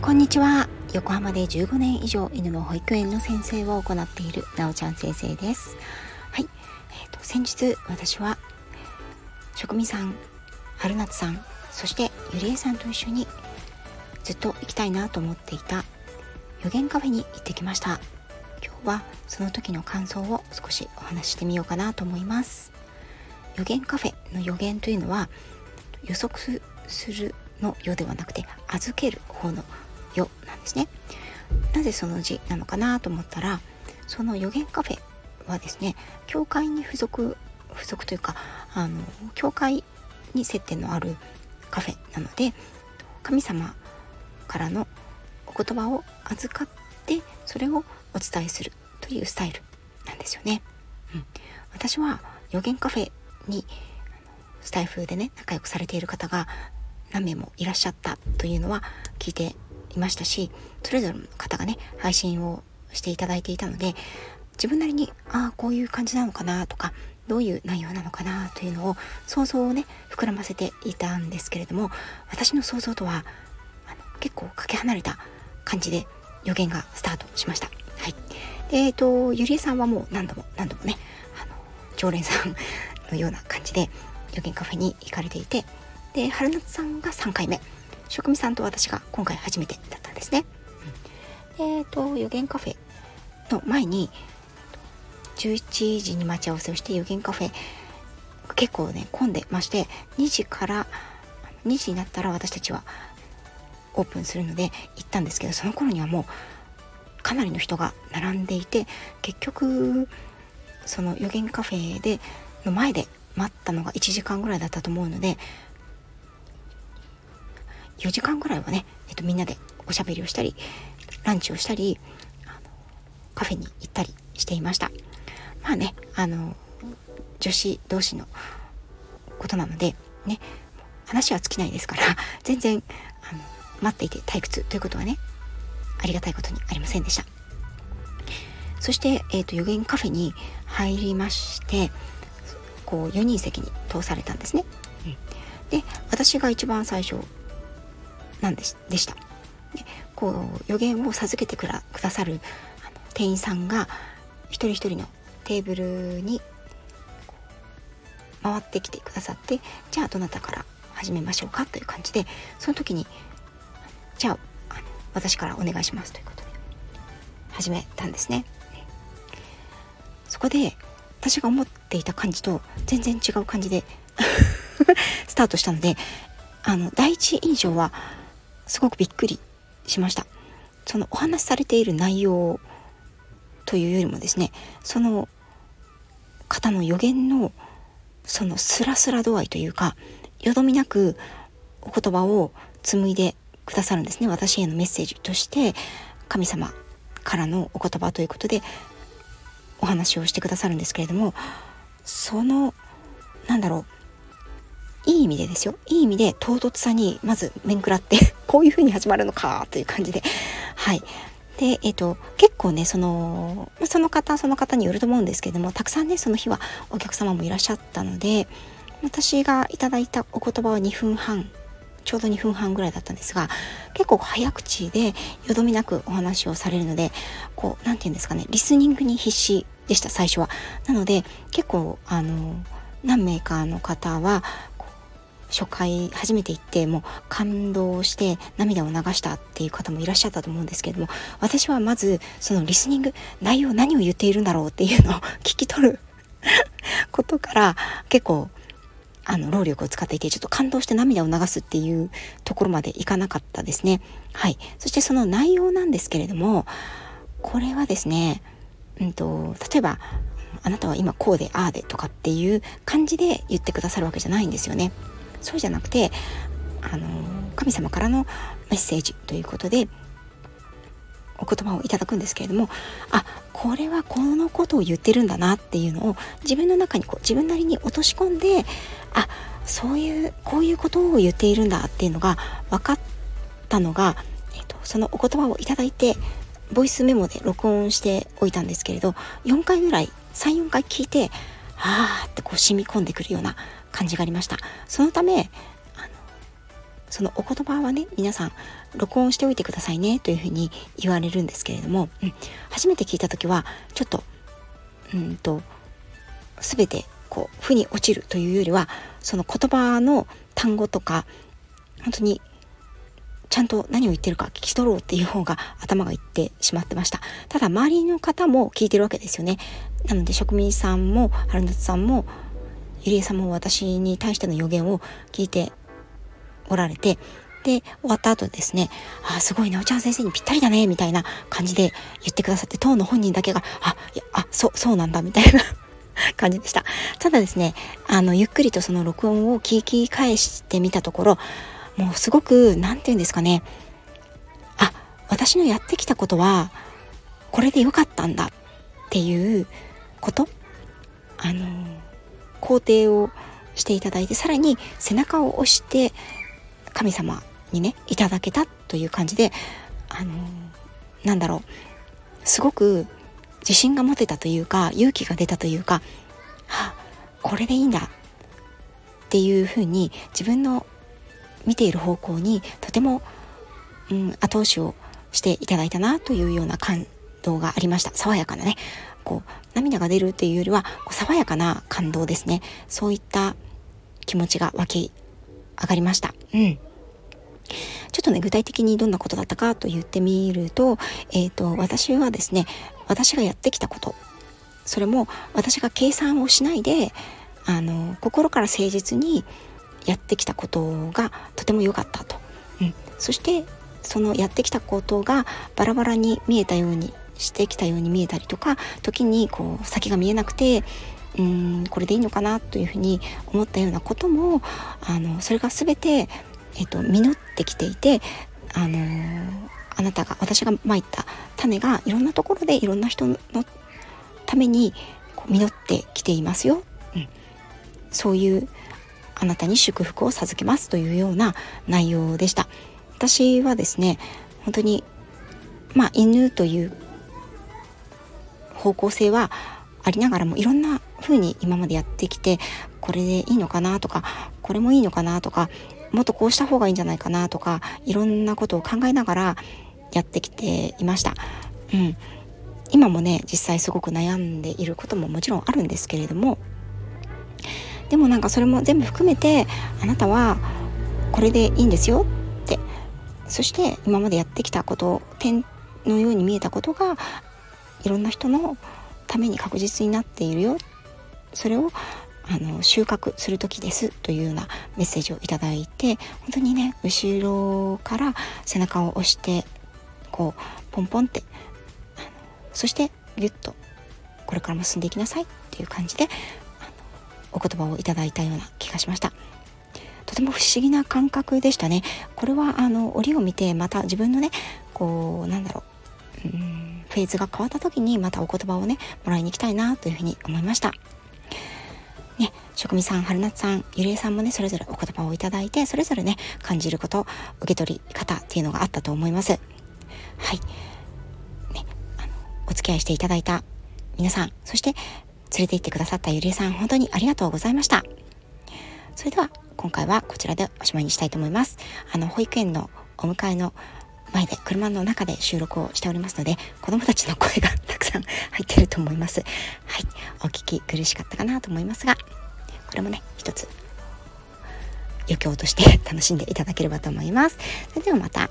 こんにちは。横浜で15年以上犬の保育園の先生を行っているなおちゃん先生です。はい、えーと、先日私は職味さん春夏さんそしてゆりえさんと一緒にずっと行きたいなと思っていた予言カフェに行ってきました。今日はその時の感想を少しお話してみようかなと思います。予言カフェの予言というのは予測するの世ではなくて預ける方の世なんですねなぜその字なのかなと思ったらその予言カフェはですね教会に付属付属というかあの教会に接点のあるカフェなので神様からのお言葉を預かってそれをお伝えするというスタイルなんですよね。うん、私は予言カフェにスタイフでね仲良くされている方が何名もいらっしゃったというのは聞いていましたしそれぞれの方がね配信をしていただいていたので自分なりにああこういう感じなのかなとかどういう内容なのかなというのを想像をね膨らませていたんですけれども私の想像とは結構かけ離れた感じで予言がスタートしました。はい、え、ー、とゆりえさんはもう何度も何度もねあの常連さんのような感じで予言カフェに行かれていてで春夏さんが3回目職味さんと私が今回初めてだったんですね。うん、えっ、ー、と予言カフェの前に11時に待ち合わせをして予言カフェ結構ね混んでまして2時から2時になったら私たちはオープンするので行ったんですけどその頃にはもうかなりの人が並んでいて結局その予言カフェでの前で待ったのが1時間ぐらいだったと思うので4時間ぐらいはね、えっと、みんなでおしゃべりをしたりランチをしたりあのカフェに行ったりしていました。まあねあの女子同士のことなのでね話は尽きないですから 全然あの待っていて退屈ということはねありがたいことにありませんでした。そして、えーと、予言カフェに入りましてこう4人席に通されたんですね、うん、で私が一番最初なんででした。でこう予言を授けてくださるあの店員さんが一人一人のテーブルに回ってきてくださってじゃあどなたから始めましょうかという感じでその時にじゃあ私からお願いしますということで始めたんですね。そこで私が思っていた感じと全然違う感じで スタートしたのであの第一印象はすごくびっくりしました。そのお話しされている内容というよりもですねその方の予言のそのスラスラ度合いというかよどみなくお言葉を紡いでくださるんですね。私へのメッセージとして神様からのお言葉ということでお話をしてくださるんですけれどもそのなんだろういい意味でですよ。いい意味で唐突さにまず面食らって こういう風に始まるのかという感じで。はい。で、えっ、ー、と、結構ね、その、その方、その方によると思うんですけれども、たくさんね、その日はお客様もいらっしゃったので、私がいただいたお言葉は2分半ちょうど2分半ぐらいだったんですが結構早口でよどみなくお話をされるのでこう何て言うんですかねリスニングに必死でした最初は。なので結構あの何名かの方は初回初めて行ってもう感動して涙を流したっていう方もいらっしゃったと思うんですけれども私はまずそのリスニング内容何を言っているんだろうっていうのを聞き取ることから結構あの労力を使っていてちょっと感動して涙を流すっていうところまでいかなかったですね。はい、そしてその内容なんですけれどもこれはですね、うんと、例えばあなたは今こうでああでとかっていう感じで言ってくださるわけじゃないんですよね。そうじゃなくてあの神様からのメッセージということでお言葉をいただくんですけれどもあこれはこのことを言ってるんだなっていうのを自分の中にこう自分なりに落とし込んであそういうこういうことを言っているんだっていうのが分かったのが、えーと、そのお言葉をいただいてボイスメモで録音しておいたんですけれど4回ぐらい34回聞いてあーってこう染み込んでくるような感じがありました。そのためそのお言葉はね皆さん録音しておいてくださいねというふうに言われるんですけれども、うん、初めて聞いた時はちょっとうんと全てこう負に落ちるというよりはその言葉の単語とか本当にちゃんと何を言ってるか聞き取ろうっていう方が頭がいってしまってました。ただ周りの方も聞いてるわけですよね。なので職人さんも春夏さんもゆりえさんも私に対しての予言を聞いておられてで終わった後ですね「あすごいなおちゃん先生にぴったりだね」みたいな感じで言ってくださって当の本人だけが「あいやあそうそうなんだ」みたいな 感じでした。ただですね、あの、ゆっくりとその録音を聞き返してみたところ、もうすごく、何て言うんですかね、あ、私のやってきたことは、これで良かったんだっていうことあの、肯定をしていただいて、さらに背中を押して神様にね、いただけたという感じで、あの、なんだろう、すごく自信が持てたというか勇気が出たというか、はあ、これでいいんだっていうふうに自分の見ている方向にとても、うん、後押しをしていただいたなというような感動がありました。爽やかなね。こう涙が出るっていうよりはこう爽やかな感動ですね。そういった気持ちが湧き上がりました。うん。ちょっとね具体的にどんなことだったかと言ってみると,、えーと、私はですね私がやってきたことそれも私が計算をしないであの心から誠実にやってきたことがとても良かったと、うん、そしてそのやってきたことがバラバラに見えたようにしてきたように見えたりとか時にこう先が見えなくてうんこれでいいのかなというふうに思ったようなこともあのそれが全てえっと、実ってきていて、あのー、あなたが私がまいた種がいろんなところでいろんな人のためにこう実ってきていますよ、うん、そういうあなたに祝福を授けますというような内容でした。私はですね本当にまあ犬という方向性はありながらもいろんな風に今までやってきてこれでいいのかなとかこれもいいのかなとかもっとこうした方がいいんじゃないかなとかいろんなことを考えながらやってきていました。うん、今もね実際すごく悩んでいることももちろんあるんですけれどもでもなんかそれも全部含めてあなたはこれでいいんですよってそして今までやってきたこと点のように見えたことがいろんな人のために確実になっているよそれをあの収穫する時ですというようなメッセージをいただいて本当にね後ろから背中を押してこうポンポンってそしてギュッとこれからも進んでいきなさいっていう感じでお言葉をいただいたような気がしました。とても不思議な感覚でしたね。これはあの折を見てまた自分のねこうなんだろううんフェーズが変わった時にまたお言葉をねもらいに行きたいなというふうに思いました。ね、職味さん、春夏さん、ゆりえさんもね、それぞれお言葉をいただいて、それぞれね、感じること、受け取り方っていうのがあったと思います。はい。ね、あの、お付き合いしていただいた皆さん、そして連れて行ってくださったゆりえさん、本当にありがとうございました。それでは、今回はこちらでおしまいにしたいと思います。あの、保育園のお迎えの前で車の中で収録をしておりますので子供たちの声がたくさん入ってると思いますはいお聞き苦しかったかなと思いますがれもね一つ余興として 楽しんでいただければと思います。それではまた。